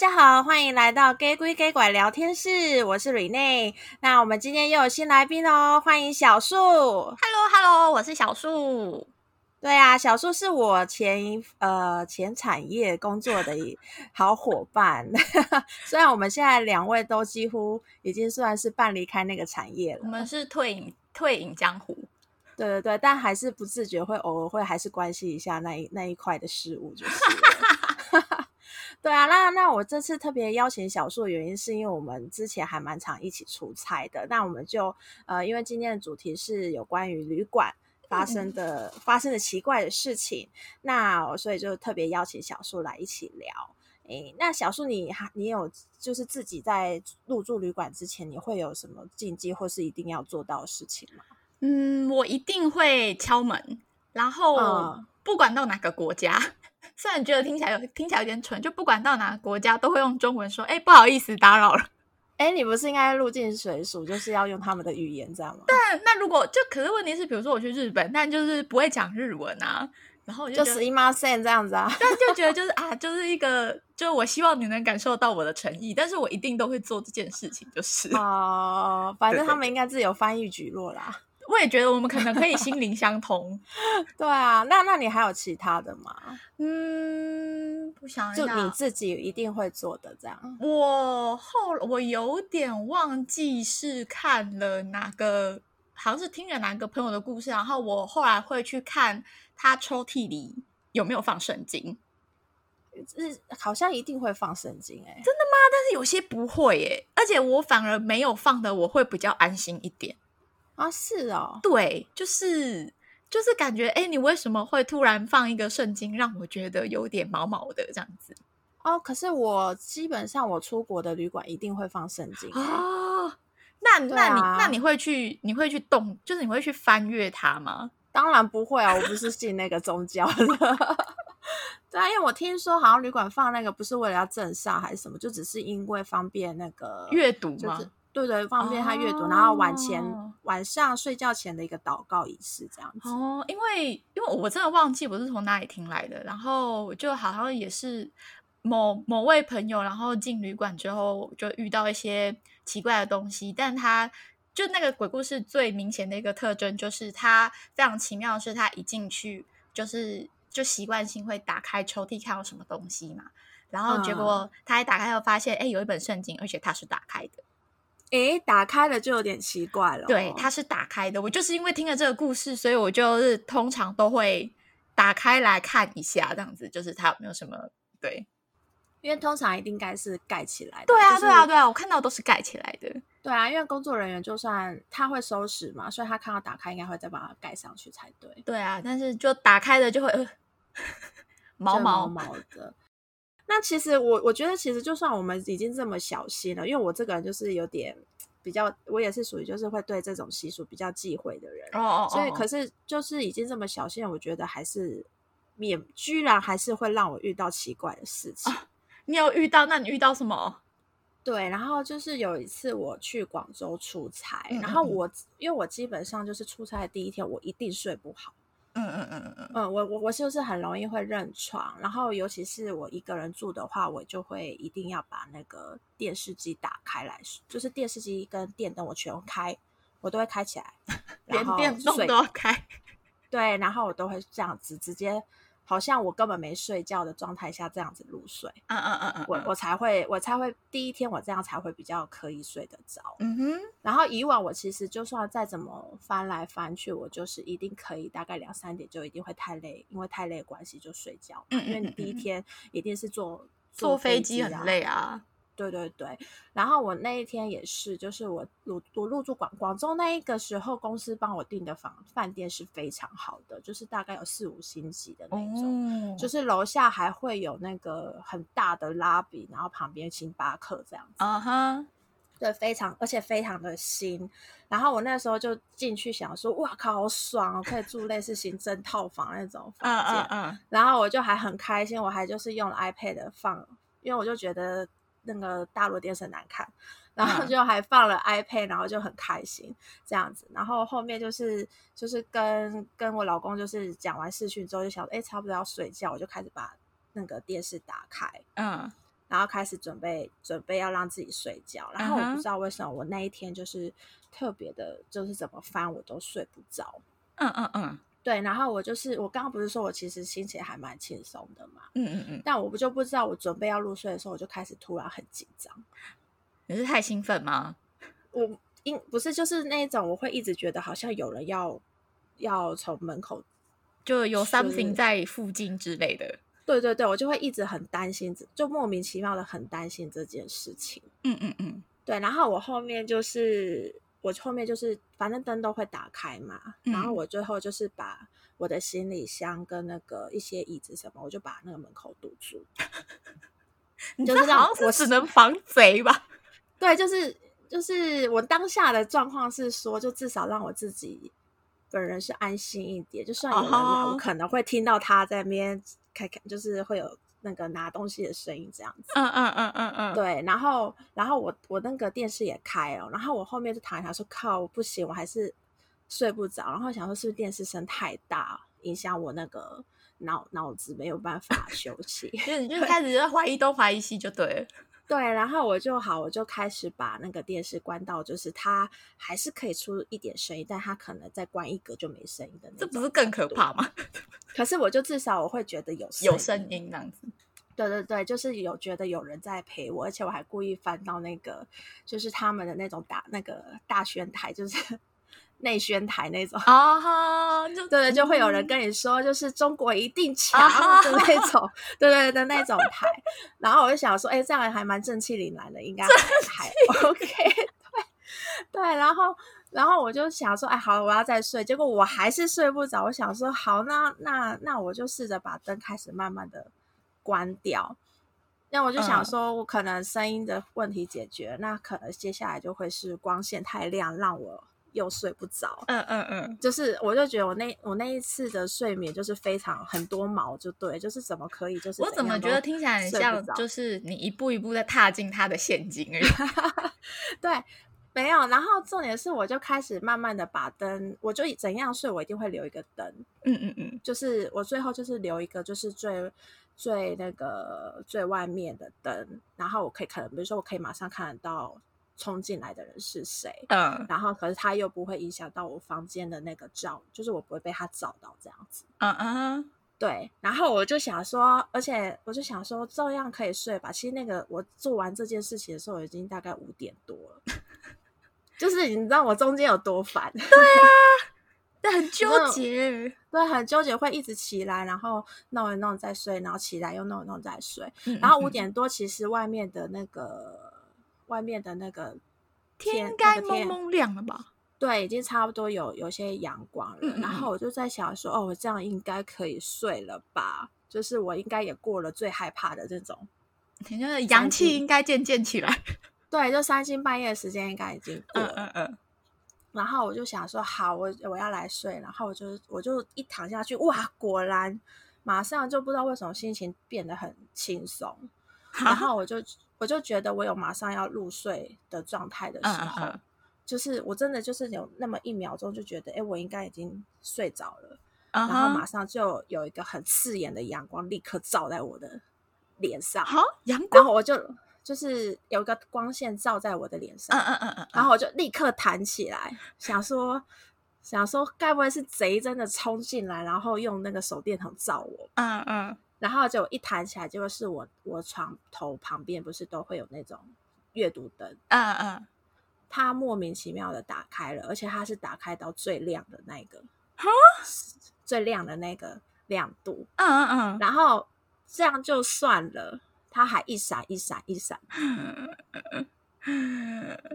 Hello，大家好，欢迎来到《假鬼假怪聊天室》，我是 Rene。那我们今天又有新来宾哦，欢迎小树。Hello，Hello，我是小树。对啊，小树是我前呃前产业工作的好伙伴。虽然我们现在两位都几乎已经算是半离开那个产业了，我们是退隐退隐江湖。对对对，但还是不自觉会偶尔会还是关心一下那一那一块的事物，就是。对啊，那那我这次特别邀请小树的原因，是因为我们之前还蛮常一起出差的。那我们就呃，因为今天的主题是有关于旅馆发生的、嗯、发生的奇怪的事情，那所以就特别邀请小树来一起聊。诶，那小树你还你有就是自己在入住旅馆之前，你会有什么禁忌或是一定要做到的事情吗？嗯，我一定会敲门，然后不管到哪个国家。嗯虽然觉得听起来有听起来有点蠢，就不管到哪个国家都会用中文说：“哎，不好意思，打扰了。”哎，你不是应该入境随俗，就是要用他们的语言，这样吗？但那如果就可是问题是，比如说我去日本，但就是不会讲日文啊，然后我就就是一马三这样子啊，但就觉得就是啊，就是一个，就是我希望你能感受到我的诚意，但是我一定都会做这件事情，就是哦，反正他们应该自有翻译举落啦。我也觉得我们可能可以心灵相通，对啊，那那你还有其他的吗？嗯，不想就你自己一定会做的这样。我后我有点忘记是看了哪个，好像是听了哪个朋友的故事，然后我后来会去看他抽屉里有没有放圣经。是好像一定会放圣经哎、欸，真的吗？但是有些不会哎、欸，而且我反而没有放的，我会比较安心一点。啊，是哦，对，就是就是感觉，哎，你为什么会突然放一个圣经，让我觉得有点毛毛的这样子？哦，可是我基本上我出国的旅馆一定会放圣经哦。那那你那你会去你会去动，就是你会去翻阅它吗？当然不会啊，我不是信那个宗教的。对啊，因为我听说好像旅馆放那个不是为了要镇煞还是什么，就只是因为方便那个阅读嘛？就是对对，方便他阅读，哦、然后往前晚上睡觉前的一个祷告仪式这样子。哦，因为因为我真的忘记我是从哪里听来的，然后我就好像也是某某位朋友，然后进旅馆之后就遇到一些奇怪的东西，但他就那个鬼故事最明显的一个特征就是他非常奇妙的是，他一进去就是就习惯性会打开抽屉看到什么东西嘛，然后结果他一打开后发现，哎、嗯，有一本圣经，而且它是打开的。诶，打开了就有点奇怪了哦。对，它是打开的。我就是因为听了这个故事，所以我就是通常都会打开来看一下，这样子就是它有没有什么对。因为通常一定该是盖起来的。对啊，就是、对啊，对啊，我看到都是盖起来的。对啊，因为工作人员就算他会收拾嘛，所以他看到打开，应该会再把它盖上去才对。对啊，但是就打开的就会、呃、毛毛毛毛的。那其实我我觉得，其实就算我们已经这么小心了，因为我这个人就是有点比较，我也是属于就是会对这种习俗比较忌讳的人哦哦哦。所以可是就是已经这么小心了，我觉得还是免，居然还是会让我遇到奇怪的事情。啊，你有遇到？那你遇到什么？对，然后就是有一次我去广州出差，嗯嗯嗯，然后我因为我基本上就是出差的第一天，我一定睡不好。嗯嗯嗯嗯嗯，我我我就是很容易会认床，然后尤其是我一个人住的话，我就会一定要把那个电视机打开来，就是电视机跟电灯我全开，我都会开起来，连电动都要开。对，然后我都会这样子直接。好像我根本没睡觉的状态下这样子入睡，嗯嗯嗯嗯，我我才会我才会第一天我这样才会比较可以睡得着，嗯哼。然后以往我其实就算再怎么翻来翻去，我就是一定可以大概两三点就一定会太累，因为太累的关系就睡觉，嗯，因为你第一天一定是坐坐飞机很累啊。对对对，然后我那一天也是，就是我入我入住广广州那一个时候，公司帮我订的房饭店是非常好的，就是大概有四五星级的那种，哦，就是楼下还会有那个很大的拉比，然后旁边星巴克这样子，啊哈，对，非常而且非常的新。然后我那时候就进去想说，哇靠，好爽哦，可以住类似行政套房那种房间，嗯嗯嗯，然后我就还很开心，我还就是用了 iPad 放，因为我就觉得。那个大陆电视很难看，然后就还放了 iPad，然后就很开心这样子。然后后面就是就是跟跟我老公就是讲完视讯之后，就想哎，差不多要睡觉，我就开始把那个电视打开。嗯，然后开始准备准备要让自己睡觉，然后我不知道为什么我那一天就是特别的，就是怎么翻我都睡不着。嗯嗯嗯，对，然后我就是我刚刚不是说我其实心情还蛮轻松的嘛，嗯嗯嗯，但我不就不知道我准备要入睡的时候，我就开始突然很紧张。你是太兴奋吗？我因不是就是那种我会一直觉得好像有人要要从门口就有 something 在附近之类的。对对对，我就会一直很担心，就莫名其妙的很担心这件事情。嗯嗯嗯，对。然后我后面就是，我后面就是，反正灯都会打开嘛。嗯、然后我最后就是把我的行李箱跟那个一些椅子什么，我就把那个门口堵住。你就是好像是只能防贼吧？对，就是就是我当下的状况是说，就至少让我自己本人是安心一点。就算有人来，我可能会听到他在那边。开开就是会有那个拿东西的声音，这样子。嗯嗯嗯嗯嗯。对，然后然后我我那个电视也开哦，然后我后面就躺一下说靠，我不行，我还是睡不着。然后想说是不是电视声太大，影响我那个脑脑子没有办法 休息。就你就开始就怀疑东怀疑西就对了。对，然后我就好，我就开始把那个电视关到，就是它还是可以出一点声音，但它可能再关一格就没声音的那种。这不是更可怕吗？可是我就至少我会觉得有有声音这样子。对对对，就是有觉得有人在陪我，而且我还故意翻到那个，就是他们的那种大那个大宣台，就是。内宣台那种啊，就对 对，就会有人跟你说，就是中国一定强的那种，啊、对对的那种台。然后我就想说，哎，这样还蛮正气凛然的，应该还 OK。对对，然后然后我就想说，哎，好了，我要再睡。结果我还是睡不着。我想说，好，那那那我就试着把灯开始慢慢的关掉。那我就想说，我可能声音的问题解决，嗯、那可能接下来就会是光线太亮，让我。又睡不着，嗯嗯嗯，就是我就觉得我那我那一次的睡眠就是非常很多毛，就对，就是怎么可以，就是我怎么觉得听起来很像，就是你一步一步在踏进他的陷阱而已。对，没有。然后重点是，我就开始慢慢的把灯，我就怎样睡，我一定会留一个灯。嗯嗯嗯，就是我最后就是留一个，就是最最那个最外面的灯，然后我可以可能比如说我可以马上看得到。冲进来的人是谁？嗯，然后可是他又不会影响到我房间的那个照，就是我不会被他照到这样子。嗯嗯，对。然后我就想说，而且我就想说，照样可以睡吧？其实那个我做完这件事情的时候，已经大概五点多了。就是你知道我中间有多烦？对啊，但很纠结，对，很纠结，会一直起来，然后弄一弄再睡，然后起来又弄一弄再睡。嗯嗯嗯，然后五点多，其实外面的那个。外面的那个天，该蒙蒙亮了吧？对，已经差不多有有些阳光了。嗯嗯，然后我就在想说，哦，我这样应该可以睡了吧？就是我应该也过了最害怕的这种，就是阳气应该渐渐起来。对，就三更半夜的时间应该已经过了。嗯嗯嗯。然后我就想说，好，我我要来睡。然后我就我就一躺下去，哇，果然马上就不知道为什么心情变得很轻松。然后我就。我就觉得我有马上要入睡的状态的时候，uh, uh, uh. 就是我真的就是有那么一秒钟就觉得，哎，我应该已经睡着了，uh. 然后马上就有一个很刺眼的阳光立刻照在我的脸上，好阳光，然后我就就是有一个光线照在我的脸上，嗯嗯嗯嗯，然后我就立刻弹起来，想说想说该不会是贼真的冲进来，然后用那个手电筒照我，嗯嗯、uh。Uh. 然后就一弹起来，就是我我床头旁边不是都会有那种阅读灯，嗯嗯，它莫名其妙的打开了，而且它是打开到最亮的那个，哈，最亮的那个亮度，嗯嗯嗯，然后这样就算了，它还一闪一闪一闪，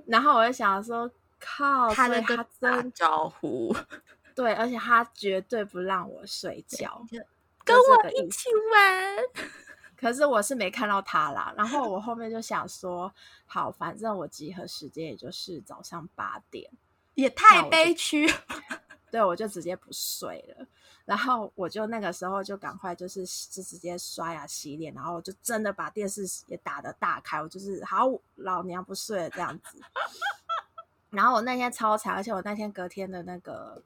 然后我就想说，靠，他的个打招呼，对，而且他绝对不让我睡觉。跟我一起玩，可是我是没看到他啦。然后我后面就想说，好，反正我集合时间也就是早上八点，也太悲屈。对，我就直接不睡了。然后我就那个时候就赶快就是就直接刷牙洗脸，然后就真的把电视也打的大开。我就是好，老娘不睡了这样子。然后我那天超惨，而且我那天隔天的那个。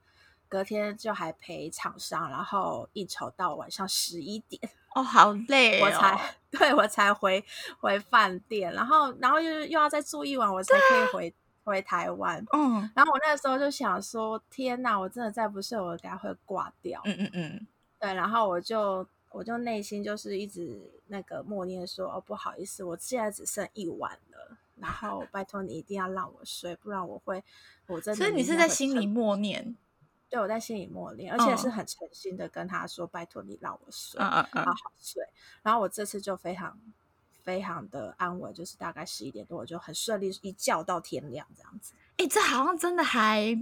隔天就还陪厂商，然后应酬到晚上十一点。哦，好累哦，我才对我才回回饭店，然后然后又又要再住一晚，我才可以回回台湾。嗯，然后我那个时候就想说，天哪，我真的再不睡，我应该会挂掉。嗯嗯嗯，对，然后我就我就内心就是一直那个默念说，哦，不好意思，我现在只剩一晚了，然后拜托你一定要让我睡，不然我会我真的。所以你是在心里默念。对，我在心里默念，而且是很诚心的跟他说：“ oh. 拜托你让我睡，好好睡。” uh, uh, uh. 然后我这次就非常非常的安稳，就是大概十一点多，我就很顺利一觉到天亮这样子。哎、欸，这好像真的还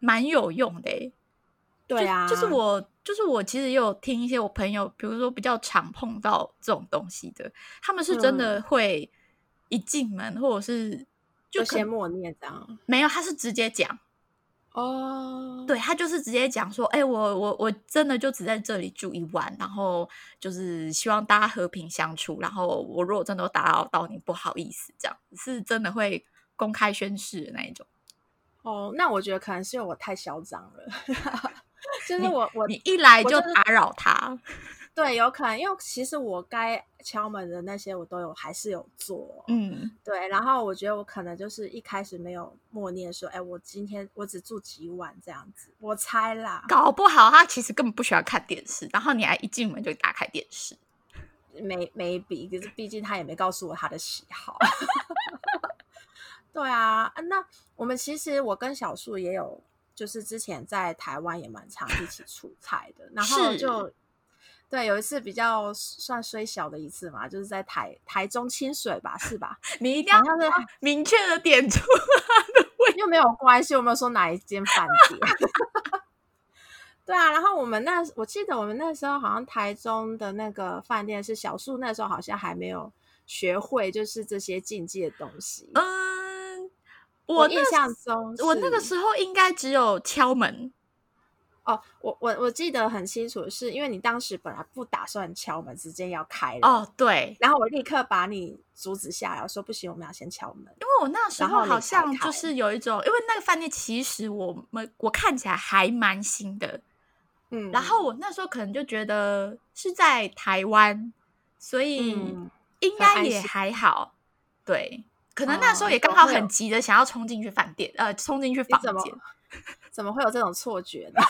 蛮有用的哎。对啊，就，就是我，就是我，其实也有听一些我朋友，比如说比较常碰到这种东西的，他们是真的会一进门、嗯、或者是就先默念这样，没有，他是直接讲。哦，oh. 对，他就是直接讲说，哎、欸，我我我真的就只在这里住一晚，然后就是希望大家和平相处，然后我如果真的打扰到你，不好意思，这样是真的会公开宣誓的那一种。哦，oh, 那我觉得可能是因为我太嚣张了，就是我我你一来就打扰他。对，有可能，因为其实我该敲门的那些我都有，还是有做。嗯，对。然后我觉得我可能就是一开始没有默念说，哎，我今天我只住几晚这样子，我猜啦。搞不好他其实根本不喜欢看电视，然后你还一进门就打开电视。没没比，可是毕竟他也没告诉我他的喜好。对啊，那我们其实我跟小树也有，就是之前在台湾也蛮常一起出差的，然后就。对，有一次比较算虽小的一次嘛，就是在台台中清水吧，是吧？你一定要是明确的点出来，又没有关系，我没有说哪一间饭店。对啊，然后我们那我记得我们那时候好像台中的那个饭店是小树，那时候好像还没有学会就是这些禁忌的东西。嗯，我，我印象中我那个时候应该只有敲门。哦，我我我记得很清楚，是因为你当时本来不打算敲门，直接要开了。哦，对。然后我立刻把你阻止下来，我说不行，我们要先敲门。因为我那时候好像就是有一种，因为那个饭店其实我们我看起来还蛮新的，嗯。然后我那时候可能就觉得是在台湾，所以应该也还好。嗯、对，可能那时候也刚好很急的想要冲进去饭店，呃，冲进去房间。怎么会有这种错觉呢？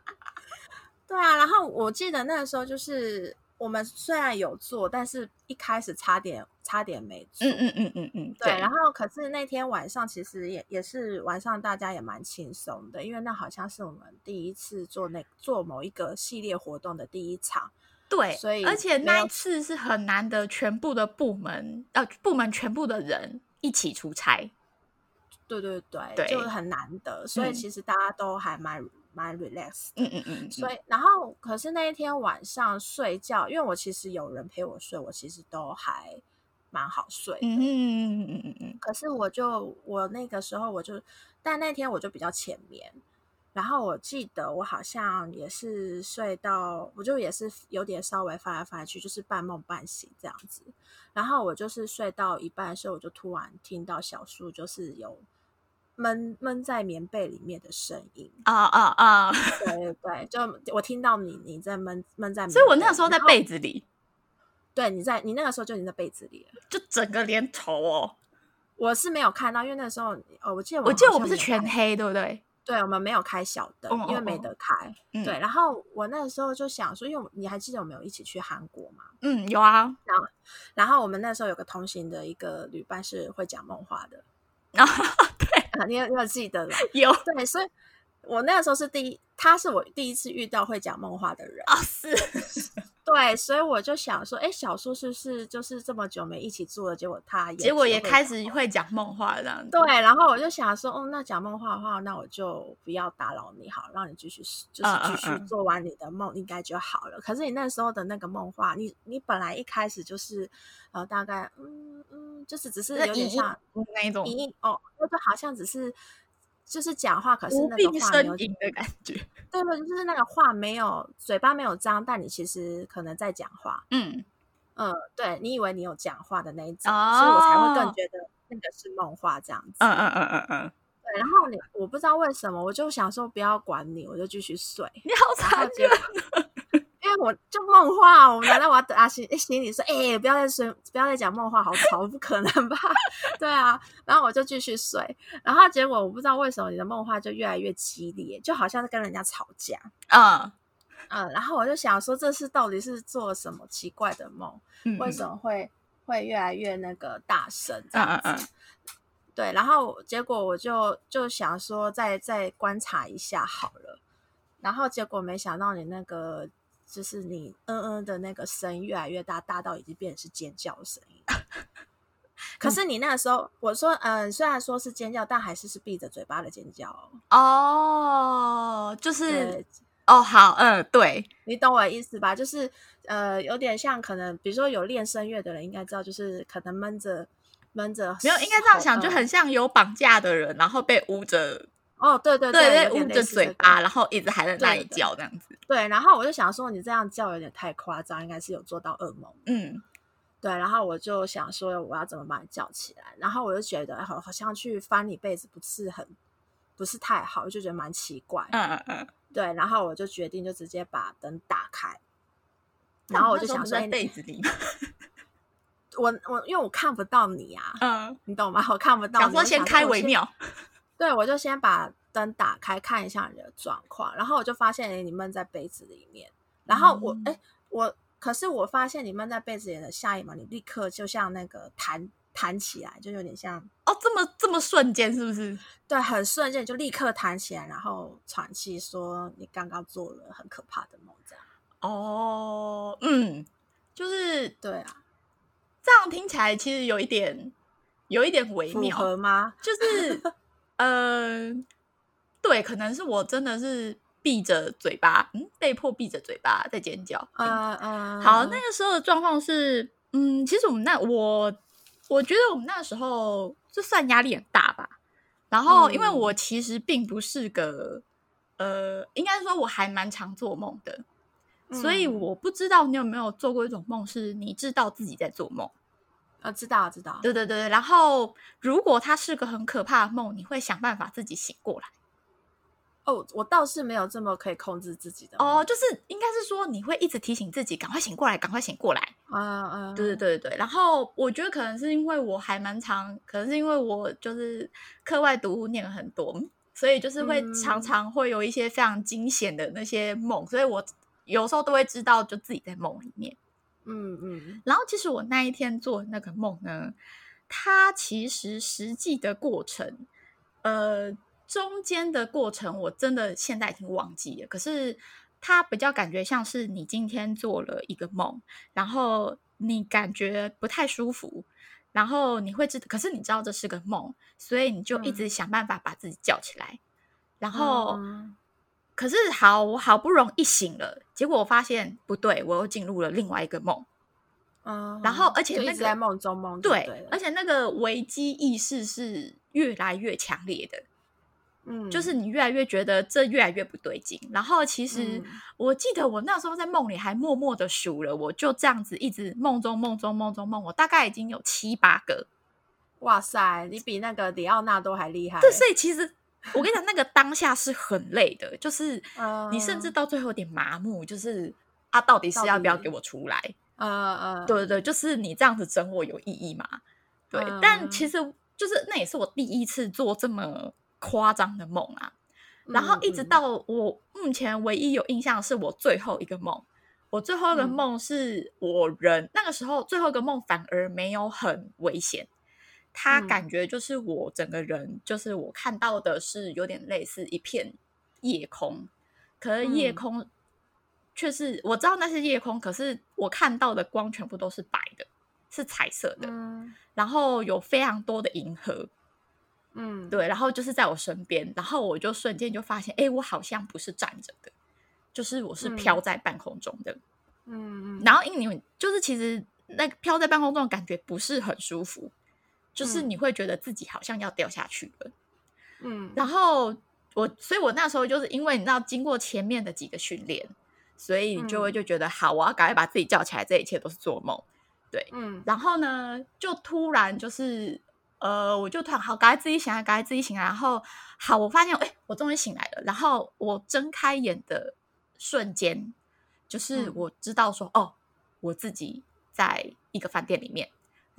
对啊，然后我记得那个时候就是我们虽然有做，但是一开始差点差点没做。嗯嗯嗯嗯嗯，对。然后可是那天晚上其实也也是晚上，大家也蛮轻松的，因为那好像是我们第一次做那做某一个系列活动的第一场。对，所以而且那一次是很难得，全部的部门呃部门全部的人一起出差。对对对，对就是很难得，所以其实大家都还蛮、嗯、蛮 relax 嗯嗯嗯。所以，然后可是那一天晚上睡觉，因为我其实有人陪我睡，我其实都还蛮好睡的。嗯嗯嗯嗯嗯嗯。可是我就我那个时候我就，但那天我就比较浅眠，然后我记得我好像也是睡到，我就也是有点稍微翻来翻去，就是半梦半醒这样子。然后我就是睡到一半的时候，我就突然听到小树就是有。闷闷在棉被里面的声音啊啊啊！对对对，就我听到你你在闷闷在，所以我那个时候在被子里。对，你在你那个时候就已经在被子里了，就整个连头哦。我是没有看到，因为那时候哦，我记得我，我记得我不是全黑，对不对？对，我们没有开小灯，哦、因为没得开。嗯、对，然后我那个时候就想说，因为你还记得我们有一起去韩国吗？嗯，有啊。然后，然后我们那时候有个同行的一个旅伴是会讲梦话的。然 后对，你有你有记得了？有对，所以我那个时候是第一，他是我第一次遇到会讲梦话的人啊，是。对，所以我就想说，哎，小叔是不是就是这么久没一起住了？结果他也结果也开始会讲梦话这样子。对，然后我就想说，哦，那讲梦话的话，那我就不要打扰你，好，让你继续就是继续做完你的梦，应该就好了。可是你那时候的那个梦话，你你本来一开始就是呃，大概嗯嗯，就是只是有点像那一种，哦，就是好像只是。就是讲话，可是那个话没有的感觉，对 对，就是那个话没有嘴巴没有张，但你其实可能在讲话。嗯嗯，对，你以为你有讲话的那一种，哦、所以我才会更觉得那个是梦话这样子。嗯嗯嗯嗯嗯，对，然后你我不知道为什么，我就想说不要管你，我就继续睡。你好残忍。因为我就梦话，我难道我要打心心里说，哎、欸，不要再睡，不要再讲梦话，好吵，不可能吧？对啊，然后我就继续睡，然后结果我不知道为什么你的梦话就越来越激烈，就好像是跟人家吵架，嗯嗯，然后我就想说，这是到底是做什么奇怪的梦？嗯、为什么会会越来越那个大声这样子？嗯嗯嗯对，然后结果我就就想说再，再再观察一下好了，然后结果没想到你那个。就是你嗯嗯的那个声音越来越大，大到已经变成是尖叫声音。可是你那个时候，我说嗯，虽然说是尖叫，但还是是闭着嘴巴的尖叫哦。就是哦，好，嗯，对，你懂我的意思吧？就是呃，有点像可能，比如说有练声乐的人应该知道，就是可能闷着闷着，没有，应该这样想，就很像有绑架的人，然后被捂着。哦，对对对，对，捂着嘴巴，然后一直还在那里叫这样子。对，然后我就想说，你这样叫有点太夸张，应该是有做到噩梦。嗯，对，然后我就想说，我要怎么把你叫起来？然后我就觉得好，好像去翻你被子不是很，不是太好，我就觉得蛮奇怪。嗯嗯嗯。对，然后我就决定就直接把灯打开。然后我就想说，在被子里。我我因为我看不到你啊，嗯，你懂吗？我看不到你。想说先开为妙。对，我就先把灯打开，看一下你的状况，然后我就发现，哎，你闷在被子里面。然后我，哎、嗯，我，可是我发现你闷在被子里的下一秒，你立刻就像那个弹弹起来，就有点像哦，这么这么瞬间，是不是？对，很瞬间就立刻弹起来，然后喘气，说你刚刚做了很可怕的梦，这样。哦，嗯，就是对啊，这样听起来其实有一点，有一点微妙，吗？就是。嗯、呃，对，可能是我真的是闭着嘴巴，嗯，被迫闭着嘴巴在尖叫。嗯嗯，好，那个时候的状况是，嗯，其实我们那我我觉得我们那时候就算压力很大吧。然后，因为我其实并不是个，呃，应该说我还蛮常做梦的，所以我不知道你有没有做过一种梦，是你知道自己在做梦。啊，知道知道，对对对，然后如果它是个很可怕的梦，你会想办法自己醒过来。哦，我倒是没有这么可以控制自己的。哦，就是应该是说你会一直提醒自己，赶快醒过来，赶快醒过来。嗯嗯，对对对对。然后我觉得可能是因为我还蛮常，可能是因为我就是课外读物念了很多，所以就是会常常会有一些非常惊险的那些梦，所以我有时候都会知道，就自己在梦里面。嗯嗯，然后其实我那一天做那个梦呢，它其实实际的过程，呃，中间的过程我真的现在已经忘记了。可是它比较感觉像是你今天做了一个梦，然后你感觉不太舒服，然后你会知道，可是你知道这是个梦，所以你就一直想办法把自己叫起来，嗯、然后。嗯可是好，我好不容易醒了，结果我发现不对，我又进入了另外一个梦。嗯，然后而且那个一直在梦中梦对，对，而且那个危机意识是越来越强烈的。嗯，就是你越来越觉得这越来越不对劲。然后其实我记得我那时候在梦里还默默的数了，我就这样子一直梦中梦中梦中梦，我大概已经有七八个。哇塞，你比那个李奥纳多还厉害。对，所以其实。我跟你讲，那个当下是很累的，就是你甚至到最后有点麻木，就是啊，到底是要不要给我出来？嗯嗯，对对对，就是你这样子整我有意义吗？对，嗯、但其实就是那也是我第一次做这么夸张的梦啊。然后一直到我目前唯一有印象的是我最后一个梦，我最后一个梦是我人、嗯、那个时候最后一个梦反而没有很危险。他感觉就是我整个人，嗯、就是我看到的是有点类似一片夜空，可是夜空却是、嗯、我知道那是夜空，可是我看到的光全部都是白的，是彩色的，嗯、然后有非常多的银河，嗯，对，然后就是在我身边，然后我就瞬间就发现，哎，我好像不是站着的，就是我是飘在半空中的，嗯。嗯，然后因为你就是其实那个飘在半空中的感觉不是很舒服。就是你会觉得自己好像要掉下去了，嗯，然后我，所以我那时候就是因为你知道，经过前面的几个训练，所以你就会就觉得、嗯、好，我要赶快把自己叫起来，这一切都是做梦，对，嗯，然后呢，就突然就是呃，我就突然好，赶快自己醒来，赶快自己醒来。然后好，我发现，哎，我终于醒来了。然后我睁开眼的瞬间，就是我知道说，嗯、哦，我自己在一个饭店里面。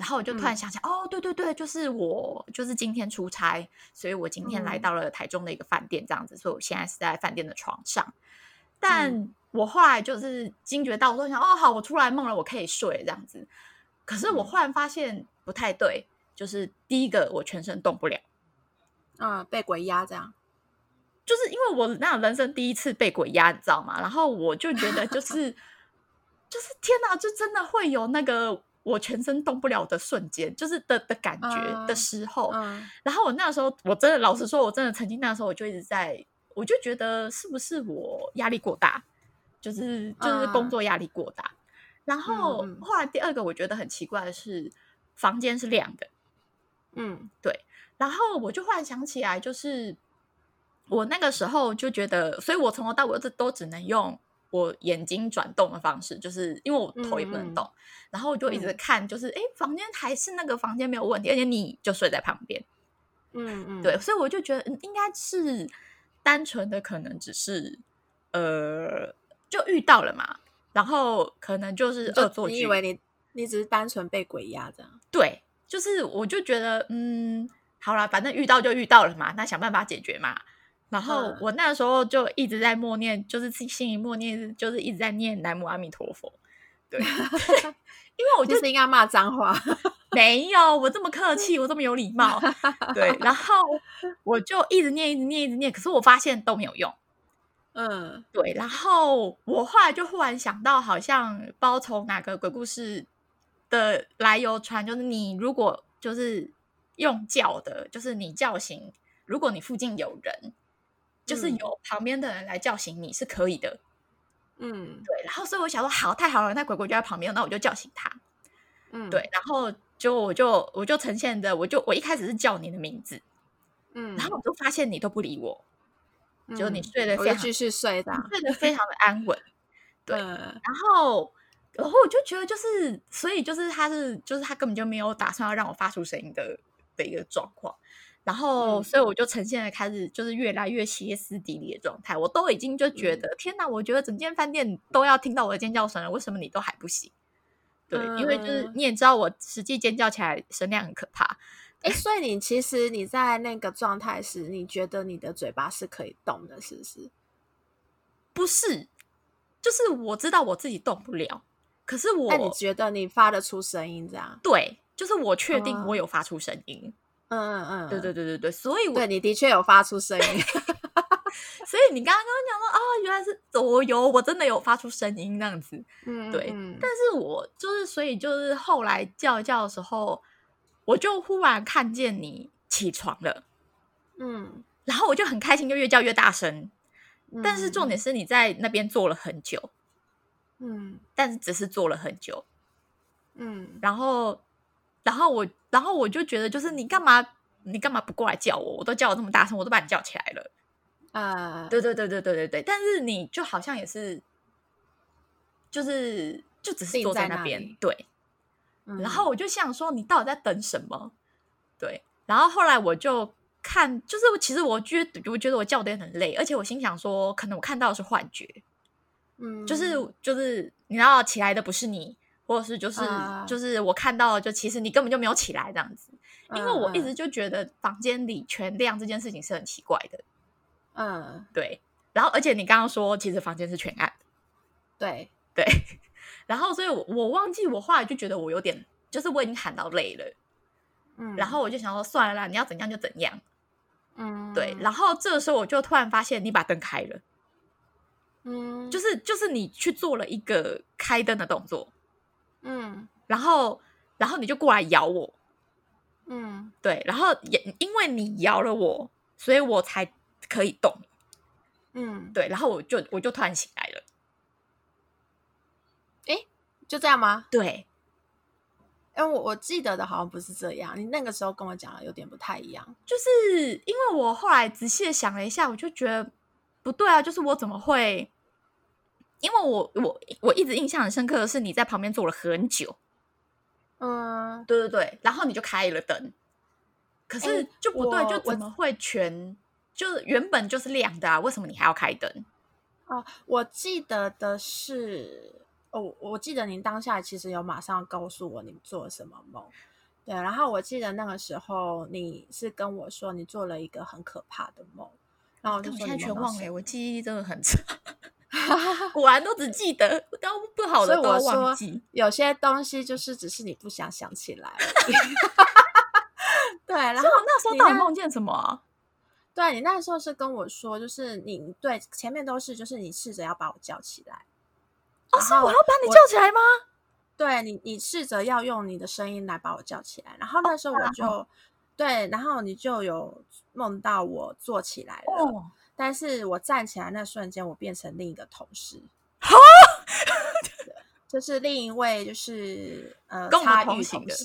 然后我就突然想起来，嗯、哦，对对对，就是我，就是今天出差，所以我今天来到了台中的一个饭店，这样子。所以我现在是在饭店的床上。但我后来就是惊觉到，我都想，哦，好，我出来梦了，我可以睡这样子。可是我忽然发现不太对。就是第一个，我全身动不了，啊、嗯，被鬼压这样，就是因为我那人生第一次被鬼压，你知道吗？然后我就觉得，就是 就是天哪，就真的会有那个我全身动不了的瞬间，就是的的感觉的时候。嗯嗯、然后我那时候，我真的老实说，我真的曾经那时候，我就一直在，我就觉得是不是我压力过大，就是就是工作压力过大。嗯、然后后来第二个，我觉得很奇怪的是，房间是亮的。嗯，对。然后我就忽然想起来，就是我那个时候就觉得，所以我从头到尾都都只能用我眼睛转动的方式，就是因为我头也不能动。嗯、然后我就一直看，就是哎、嗯，房间还是那个房间没有问题，而且你就睡在旁边。嗯嗯，对。所以我就觉得应该是单纯的，可能只是呃，就遇到了嘛。然后可能就是恶作剧，你以为你你只是单纯被鬼压这样？对。就是，我就觉得，嗯，好啦，反正遇到就遇到了嘛，那想办法解决嘛。然后我那时候就一直在默念，就是心里默念，就是一直在念南无阿弥陀佛。对，因为我就是应该骂脏话，没有我这么客气，我这么有礼貌。对，然后我就一直念，一直念，一直念，可是我发现都没有用。嗯，对。然后我后来就忽然想到，好像不知道从哪个鬼故事的来由传，就是你如果就是用叫的，就是你叫醒，如果你附近有人，就是有旁边的人来叫醒你是可以的。嗯，对。然后所以我想说，好，太好了，那鬼鬼就在旁边，那我就叫醒他。嗯，对。然后就我就我就呈现的，我就我一开始是叫你的名字，嗯，然后我就发现你都不理我，嗯、就你睡得非常继续睡的，睡得非常的安稳。对，嗯、然后。然后我就觉得，就是，所以就是他是，就是他根本就没有打算要让我发出声音的的一个状况。然后，所以我就呈现了开始就是越来越歇斯底里的状态。我都已经就觉得，嗯、天哪！我觉得整间饭店都要听到我的尖叫声了，为什么你都还不行？对，嗯、因为就是你也知道，我实际尖叫起来声量很可怕。哎，所以你其实你在那个状态时，你觉得你的嘴巴是可以动的，是不是？不是，就是我知道我自己动不了。可是我，那你觉得你发得出声音这样？对，就是我确定我有发出声音。嗯嗯嗯嗯，对对对对对，所以我对你的确有发出声音。所以你刚刚跟我讲说，啊、哦，原来是我有，我真的有发出声音那样子。嗯，对。但是我就是，所以就是后来叫一叫的时候，我就忽然看见你起床了。嗯，然后我就很开心，就越叫越大声。嗯、但是重点是你在那边坐了很久。嗯，但是只是坐了很久，嗯，然后，然后我，然后我就觉得，就是你干嘛，你干嘛不过来叫我？我都叫我这么大声，我都把你叫起来了，啊，对对对对对对对，但是你就好像也是，就是就只是坐在那边，对，嗯、然后我就想说，你到底在等什么？对，然后后来我就看，就是其实我觉得，我觉得我叫的也很累，而且我心想说，可能我看到的是幻觉。嗯，就是就是，你知道起来的不是你，或者是就是、uh, 就是我看到，就其实你根本就没有起来这样子，因为我一直就觉得房间里全亮这件事情是很奇怪的，嗯，uh, 对。然后而且你刚刚说，其实房间是全暗的，对对。然后所以我，我忘记我后来就觉得我有点，就是我已经喊到累了，嗯。然后我就想说，算了啦，你要怎样就怎样，嗯，对。然后这个时候我就突然发现，你把灯开了。嗯，就是就是你去做了一个开灯的动作，嗯，然后然后你就过来咬我，嗯，对，然后也因为你咬了我，所以我才可以动，嗯，对，然后我就我就突然醒来了，诶，就这样吗？对，因为我我记得的好像不是这样，你那个时候跟我讲的有点不太一样，就是因为我后来仔细的想了一下，我就觉得。不对啊，就是我怎么会？因为我我我一直印象很深刻的是你在旁边坐了很久，嗯，对对对，然后你就开了灯，可是就不对，欸、就怎么会全就是原本就是亮的啊？为什么你还要开灯？哦，我记得的是，哦，我记得您当下其实有马上告诉我你做了什么梦。对，然后我记得那个时候你是跟我说你做了一个很可怕的梦，然后我就说你现在全忘了，我记忆真的很差，果然都只记得都不好的都忘记。有些东西就是只是你不想想起来。对，然后那时候到底梦见什么啊？对，你那时候是跟我说，就是你对前面都是就是你试着要把我叫起来，哦，是我要把你叫起来吗？对你，你试着要用你的声音来把我叫起来，然后那时候我就、哦、对，然后你就有梦到我坐起来了，哦、但是我站起来那瞬间，我变成另一个同事，哈，就是另一位就是呃，跟我们同行的，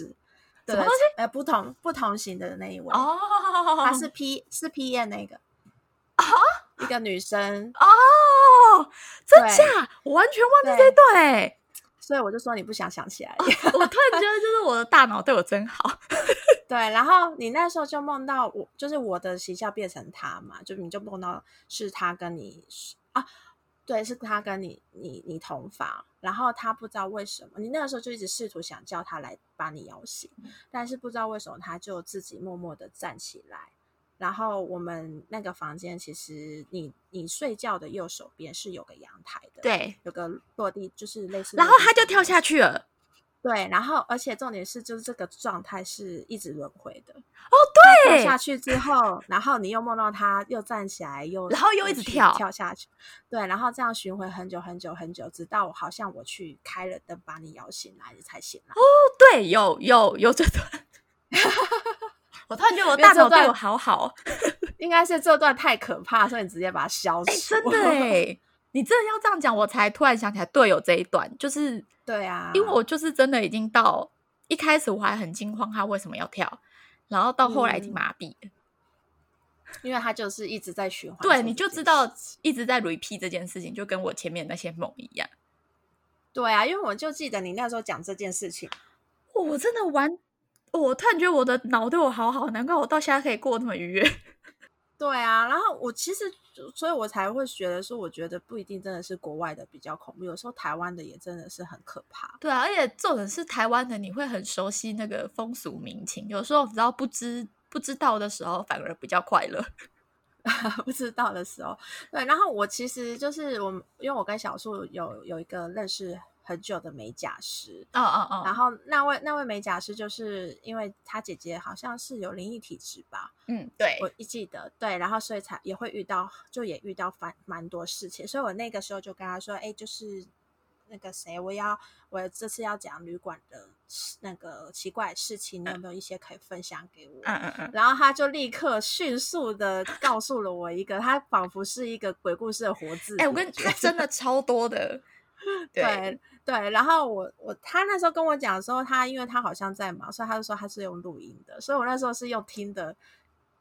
对，呃，不同不同型的那一位。哦，他是 P 是 P N 那个啊，一个女生。哦，真假？我完全忘记这段哎。所以我就说你不想想起来，哦，我突然觉得就是我的大脑对我真好。对，然后你那时候就梦到我，就是我的形象变成他嘛，就你就梦到是他跟你啊，对，是他跟你你你同房，然后他不知道为什么，你那个时候就一直试图想叫他来把你摇醒，嗯，但是不知道为什么他就自己默默的站起来。然后我们那个房间，其实你你睡觉的右手边是有个阳台的，对，有个落地，就是类似。然后他就跳下去了，对。然后而且重点是，就是这个状态是一直轮回的。哦，对。跳下去之后，然后你又梦到他又站起来，又然后又一直跳跳下去，对。然后这样循环很久很久很久，直到好像我去开了灯把你摇醒来，你才醒来。哦，对，有有有这段。我突然觉得我大脑对我好好，应该是这段太可怕，所以你直接把它消失。欸、真的哎，你真的要这样讲，我才突然想起来，对，有这一段，就是对啊，因为我就是真的已经到一开始我还很惊慌，他为什么要跳，然后到后来已经麻痹了，嗯、因为他就是一直在循环。对，你就知道一直在 repeat 这件事情，就跟我前面那些梦一样。对啊，因为我就记得你那时候讲这件事情，我真的完。我突然觉得我的脑对我好好，难怪我到现在可以过那么愉悦。对啊，然后我其实，所以我才会觉得说，我觉得不一定真的是国外的比较恐怖，有时候台湾的也真的是很可怕。对啊，而且重点是台湾的，你会很熟悉那个风俗民情，有时候只要不知不知道的时候，反而比较快乐。不知道的时候，对。然后我其实就是我，因为我跟小树有有一个认识。很久的美甲师，哦哦哦，然后那位那位美甲师就是因为他姐姐好像是有灵异体质吧，嗯，对，我一记得，对，然后所以才也会遇到，就也遇到蛮蛮多事情，所以我那个时候就跟他说，哎，就是那个谁，我要我这次要讲旅馆的那个奇怪的事情，你有没有一些可以分享给我？嗯嗯嗯，然后他就立刻迅速的告诉了我一个，他仿佛是一个鬼故事的活字，哎，我跟他真的超多的。对对，对，然后我我他那时候跟我讲的时候，他因为他好像在忙，所以他就说他是用录音的，所以我那时候是用听的，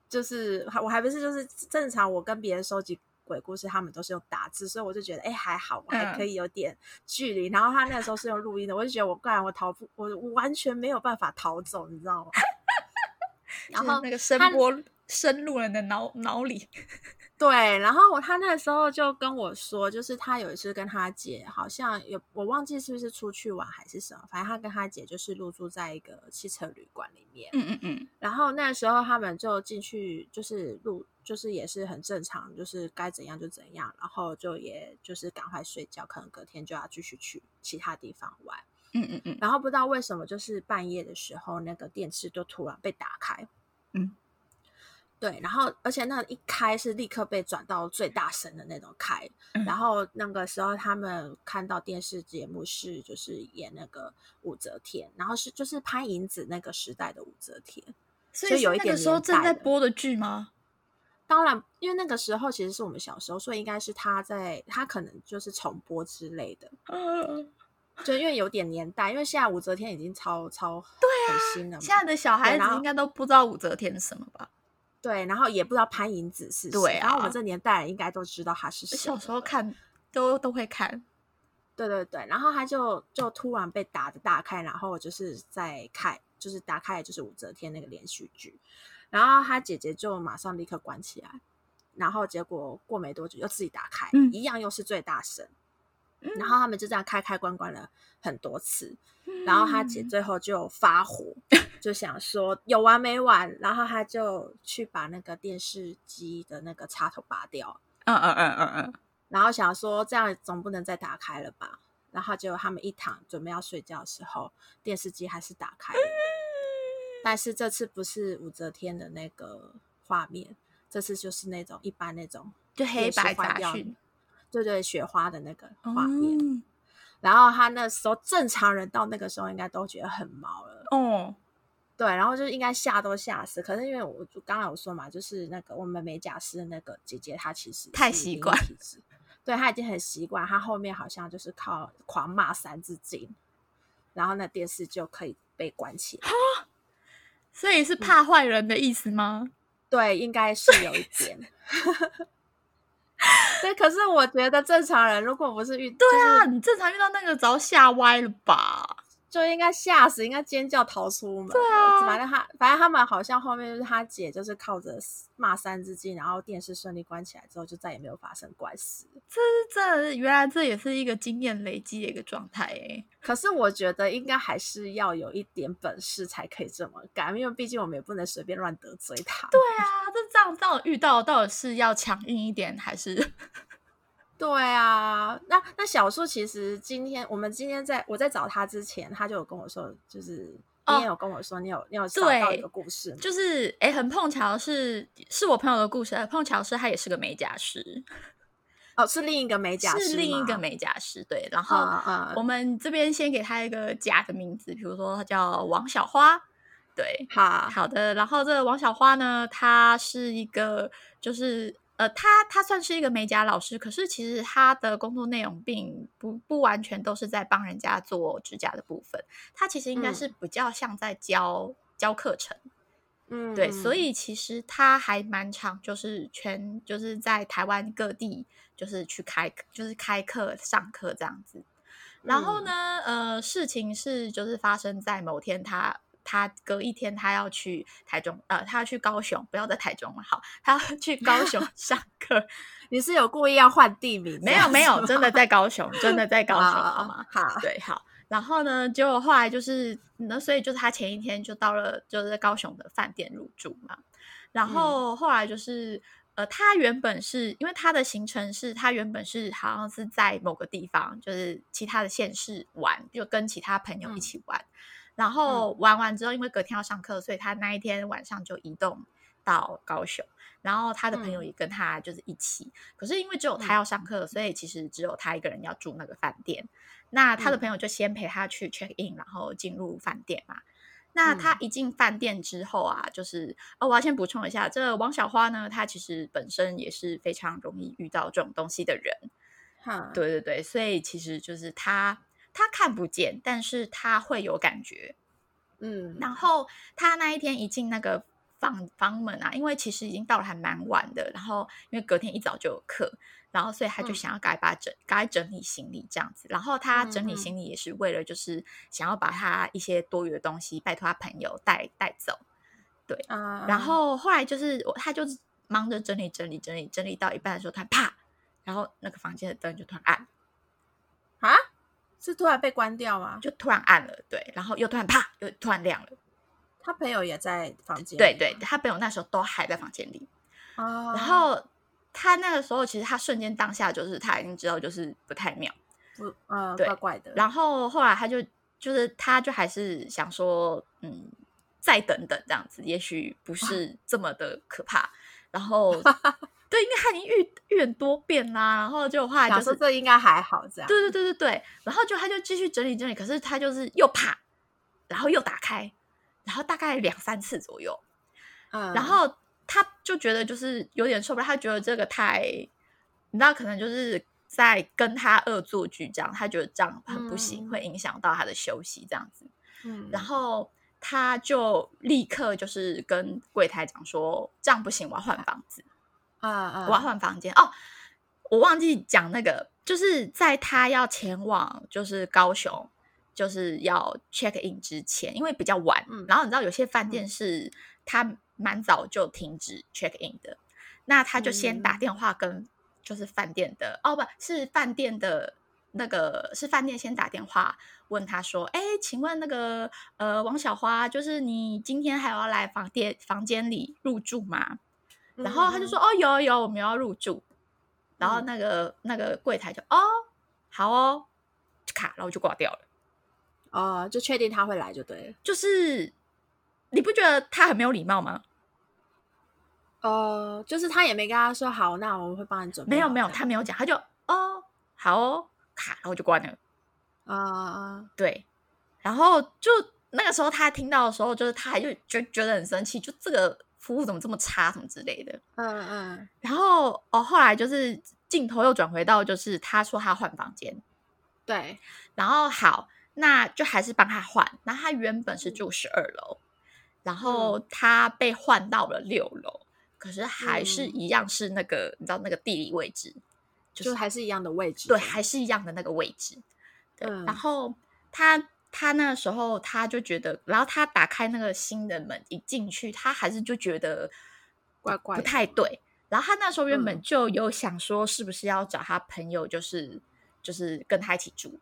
就是我还不是就是正常，我跟别人收集鬼故事，他们都是用打字，所以我就觉得哎还好，我还可以有点距离。嗯、然后他那时候是用录音的，我就觉得我不然我逃不，我我完全没有办法逃走，你知道吗？然后那个声波深入了你的脑脑里。对，然后我他那时候就跟我说，就是他有一次跟他姐，好像有我忘记是不是出去玩还是什么，反正他跟他姐就是入住在一个汽车旅馆里面。嗯嗯嗯。然后那时候他们就进去，就是入，就是也是很正常，就是该怎样就怎样，然后就也就是赶快睡觉，可能隔天就要继续去其他地方玩。嗯嗯嗯。然后不知道为什么，就是半夜的时候，那个电视就突然被打开。嗯。对，然后而且那一开是立刻被转到最大声的那种开，嗯、然后那个时候他们看到电视节目是就是演那个武则天，然后是就是潘银子那个时代的武则天，所以有一点那个时候正在播的剧吗？当然，因为那个时候其实是我们小时候，所以应该是他在他可能就是重播之类的，嗯，就因为有点年代，因为现在武则天已经超超对很新了嘛，现在的小孩子应该都不知道武则天是什么吧？对，然后也不知道潘迎紫是谁，对啊，然后我们这年代人应该都知道他是谁。小时候看都都会看，对对对，然后他就就突然被打的大开，然后就是在看，就是打开就是武则天那个连续剧，然后他姐姐就马上立刻关起来，然后结果过没多久又自己打开，嗯、一样又是最大声。嗯、然后他们就这样开开关关了很多次，嗯、然后他姐最后就发火，就想说有完没完，然后他就去把那个电视机的那个插头拔掉。嗯嗯嗯嗯嗯，然后想说这样总不能再打开了吧？然后结果他们一躺准备要睡觉的时候，电视机还是打开了。嗯、但是这次不是武则天的那个画面，这次就是那种一般那种就黑白杂讯，对对，雪花的那个画面。嗯、然后他那时候正常人到那个时候应该都觉得很毛了。哦。对，然后就应该吓都吓死。可是因为我就刚才有说嘛，就是那个我们美甲师的那个姐姐，她其实太习惯，对，她已经很习惯。她后面好像就是靠狂骂三字经，然后那电视就可以被关起来。所以是怕坏人的意思吗？嗯、对，应该是有一点。对，可是我觉得正常人如果不是遇，对啊，你正常遇到那个早吓歪了吧？就应该吓死，应该尖叫逃出门。对啊，反正他，反正他们好像后面就是他姐，就是靠着骂三字经，然后电视顺利关起来之后，就再也没有发生怪事。这是这原来这也是一个经验累积的一个状态哎。可是我觉得应该还是要有一点本事才可以这么干，因为毕竟我们也不能随便乱得罪他。对啊，这这样这样遇到到底是要强硬一点还是？对啊，那那小树其实今天我们今天在我在找他之前，他就有跟我说，就是你也有跟我说，你有、哦、你有找到一个故事，就是哎，很碰巧是是我朋友的故事，很碰巧是他也是个美甲师，哦，是另一个美甲师，是另一个美甲师，对，然？后我。们这边先给他一个假的名字，比如说他叫王小花，对，好。好的，然后这个王小花呢，他是一个就是。呃，他他算是一个美甲老师，可是其实他的工作内容并不不完全都是在帮人家做指甲的部分，他其实应该是比较像在教、嗯、教课程，嗯，对，所以其实他还蛮常，就是全就是在台湾各地就是去开就是开课上课这样子，然后呢，嗯、呃，事情是就是发生在某天他。他隔一天，他要去台中，呃，他要去高雄，不要在台中了，好，他要去高雄 上课。你是有故意要换地名？没有，没有，真的在高雄，真的在 高雄，好吗？好，对，好。然后呢，结果后来就是，那所以就是他前一天就到了，就是在高雄的饭店入住嘛。然后后来就是，嗯、呃，他原本是因为他的行程是他原本是好像是在某个地方，就是其他的县市玩，就跟其他朋友一起玩。嗯然后玩完之后，因为隔天要上课，所以他那一天晚上就移动到高雄。然后他的朋友也跟他就是一起，嗯、可是因为只有他要上课，所以其实只有他一个人要住那个饭店。那他的朋友就先陪他去 check in，然后进入饭店嘛。那他一进饭店之后啊，就是哦，我要先补充一下，这个王小花呢，她其实本身也是非常容易遇到这种东西的人。哈对对对，所以其实就是他。他看不见，但是他会有感觉，嗯。然后他那一天一进那个房房门啊，因为其实已经到了还蛮晚的，然后因为隔天一早就有课，然后所以他就想要赶把整赶、嗯、整理行李这样子。然后他整理行李也是为了就是想要把他一些多余的东西拜托他朋友带带走，对。嗯、然后后来就是他就忙着整理整理整理整理到一半的时候，他啪，然后那个房间的灯就突然暗，啊？是突然被关掉吗？就突然暗了，对，然后又突然啪，又突然亮了。他朋友也在房间，对对，他朋友那时候都还在房间里。哦。然后他那个时候其实他瞬间当下就是他已经知道就是不太妙，不，呃，对怪怪的。然后后来他就就是他就还是想说，嗯，再等等这样子，也许不是这么的可怕。然后。对，因为他已经遇遇很多遍啦，然后就后来就是说这应该还好这样。对对对对对，然后就他就继续整理整理，可是他就是又啪，然后又打开，然后大概两三次左右，嗯，然后他就觉得就是有点受不了，他觉得这个太，你知道，可能就是在跟他恶作剧这样，他觉得这样很不行，嗯、会影响到他的休息这样子，嗯，然后他就立刻就是跟柜台讲说，这样不行，我要换房子。啊啊！我要换房间。哦，我忘记讲那个，就是在他要前往就是高雄，就是要 check in 之前，因为比较晚，嗯、然后你知道有些饭店是他蛮早就停止 check in 的，那他就先打电话跟就是饭店的、嗯、哦，不是饭店的那个是饭店先打电话问他说，哎，请问那个呃王小花，就是你今天还要来房店房间里入住吗？然后他就说，嗯、哦有有，我们要入住。然后那个、嗯、那个柜台就哦好哦，卡，然后就挂掉了。哦，就确定他会来就对了。就是你不觉得他很没有礼貌吗？呃，就是他也没跟他说好，那我会帮你准备。没有没有，他没有讲，他就哦好哦卡，然后就关了。啊啊、uh, 对，然后就那个时候他听到的时候，就是他还就觉觉得很生气，就这个服务怎么这么差，什么之类的。嗯嗯。然后哦，后来就是镜头又转回到，就是他说他换房间。对。然后好。那就还是帮他换。那他原本是住十二楼，然后他被换到了六楼，嗯、可是还是一样是那个，嗯、你知道那个地理位置，就是、就还是一样的位置。对，还是一样的那个位置。对，嗯、然后他他那时候他就觉得，然后他打开那个新的门一进去，他还是就觉得怪怪不太对。然后他那时候原本就有想说，是不是要找他朋友，就是、嗯、就是跟他一起住。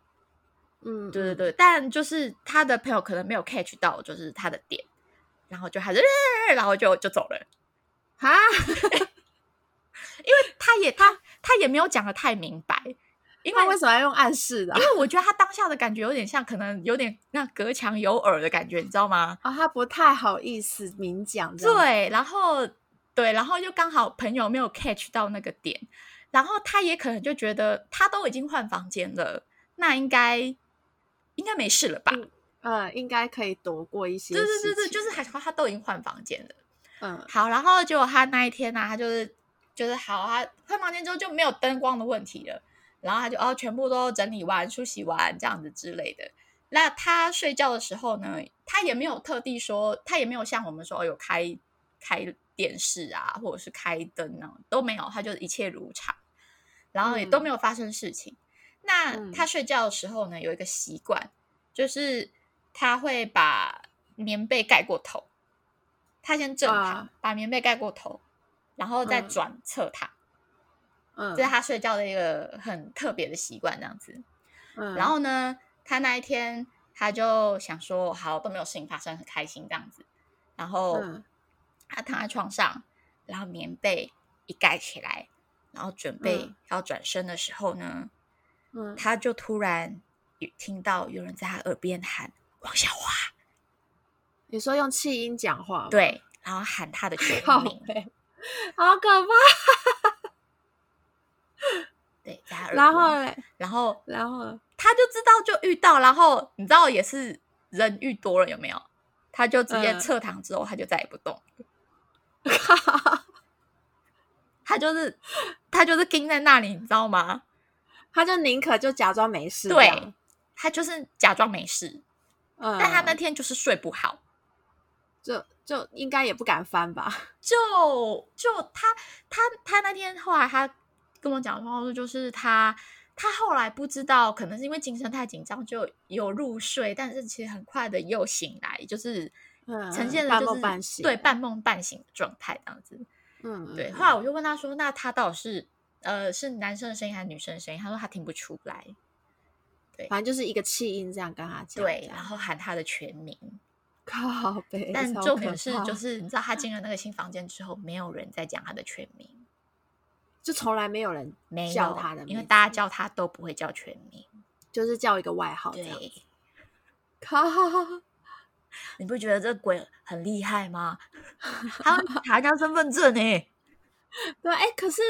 嗯，对对对，但就是他的朋友可能没有 catch 到，就是他的点，然后就还是，然后就就走了，啊，因为他也他他也没有讲的太明白，因为为什么要用暗示的？因为我觉得他当下的感觉有点像，可能有点那隔墙有耳的感觉，你知道吗？啊、哦，他不太好意思明讲，对，然后对，然后就刚好朋友没有 catch 到那个点，然后他也可能就觉得他都已经换房间了，那应该。应该没事了吧？嗯，呃，应该可以躲过一些。对对对对，就是还好他都已经换房间了。嗯，好，然后结果他那一天呢、啊，他就是就是好，他换房间之后就没有灯光的问题了，然后他就哦全部都整理完、梳洗完这样子之类的。那他睡觉的时候呢，他也没有特地说，他也没有像我们说、哦、有开开电视啊，或者是开灯啊，都没有，他就一切如常，然后也都没有发生事情。嗯那他睡觉的时候呢，有一个习惯，就是他会把棉被盖过头。他先正躺，啊、把棉被盖过头，然后再转侧躺。嗯，这是他睡觉的一个很特别的习惯，这样子。嗯，然后呢，他那一天他就想说，好，都没有事情发生，很开心这样子。然后他躺在床上，然后棉被一盖起来，然后准备要转身的时候呢。嗯，他就突然听到有人在他耳边喊“王小花”，你说用气音讲话，对，然后喊他的全名，好可怕。对，在他，然后嘞，然后，然后他就知道就遇到，然后你知道也是人遇多了有没有？他就直接撤躺之后，他就再也不动。他就是他就是盯在那里，你知道吗？他就宁可就假装没事，对，他就是假装没事，嗯，但他那天就是睡不好，就就应该也不敢翻吧，就就他他他那天后来他跟我讲的话就是他他后来不知道，可能是因为精神太紧张，就有入睡，但是其实很快的又醒来，就是呈现了就是、对，半梦半醒的状态这样子，嗯，对。后来我就问他说，那他到底是？呃，是男生的声音还是女生的声音？他说他听不出来，对，反正就是一个气音这样跟他讲，对，然后喊他的全名，靠北。但重点是，就是你知道他进了那个新房间之后，没有人再讲他的全名，就从来没有人叫他的名，因为大家叫他都不会叫全名，就是叫一个外号。对，靠，你不觉得这鬼很厉害吗？他查人家身份证呢？对，哎，可是。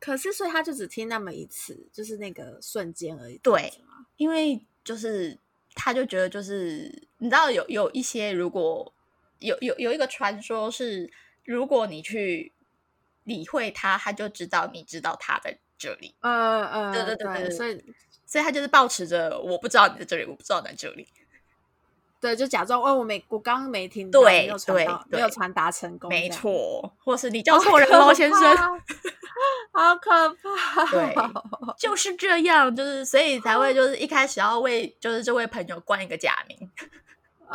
可是，所以他就只听那么一次，就是那个瞬间而已。对，因为就是他就觉得，就是你知道有有一些，如果有有有一个传说是，如果你去理会他，他就知道你知道他在这里。嗯嗯，对对对对，所以所以他就是抱持着我不知道你在这里，我不知道你在这里。对，就假装哦，我没，我刚刚没听到，对没有传到，没有传达成功，没错，或是你叫错人了，先生，好可 怕，对，就是这样，就是所以才会就是一开始要为就是这位朋友冠一个假名。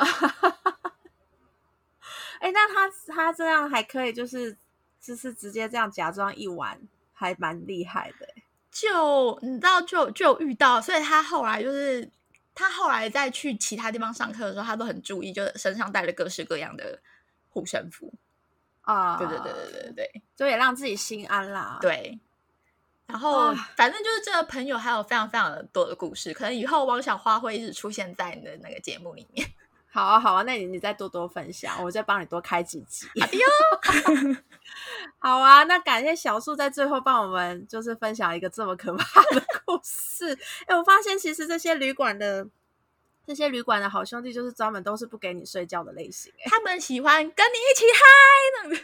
哎、欸，那他他这样还可以，就是就是直接这样假装一玩，还蛮厉害的。就你知道就，就就遇到，所以他后来就是他后来再去其他地方上课的时候，他都很注意，就身上带了各式各样的护身符啊。对对对对对对，就也让自己心安啦。对。然后，反正就是这个朋友还有非常非常的多的故事，可能以后王小花会一直出现在你的那个节目里面。好啊，好啊，那你你再多多分享，我再帮你多开几集。哎呦，好啊，那感谢小树在最后帮我们就是分享一个这么可怕的 故事。哎，我发现其实这些旅馆的这些旅馆的好兄弟，就是专门都是不给你睡觉的类型。哎，他们喜欢跟你一起嗨呢。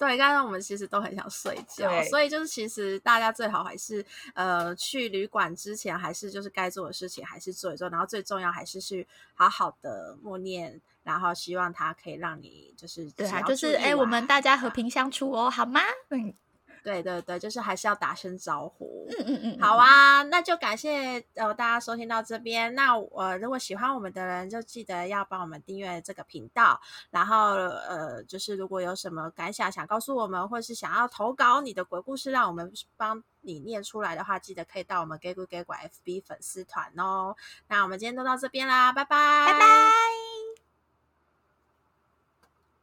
对，刚刚我们其实都很想睡觉，所以就是其实大家最好还是呃去旅馆之前，还是就是该做的事情还是做一做，然后最重要还是去好好的默念，然后希望它可以让你就是对啊，就是哎，我们大家和平相处哦，好吗？嗯。对对对，就是还是要打声招呼。嗯嗯嗯，好啊，那就感谢呃大家收听到这边。那我、呃、如果喜欢我们的人，就记得要帮我们订阅这个频道。然后呃，就是如果有什么感想想告诉我们，或是想要投稿你的鬼故事，让我们帮你念出来的话，记得可以到我们假鬼假怪 FB 粉丝团哦。那我们今天都到这边啦，拜拜，拜拜。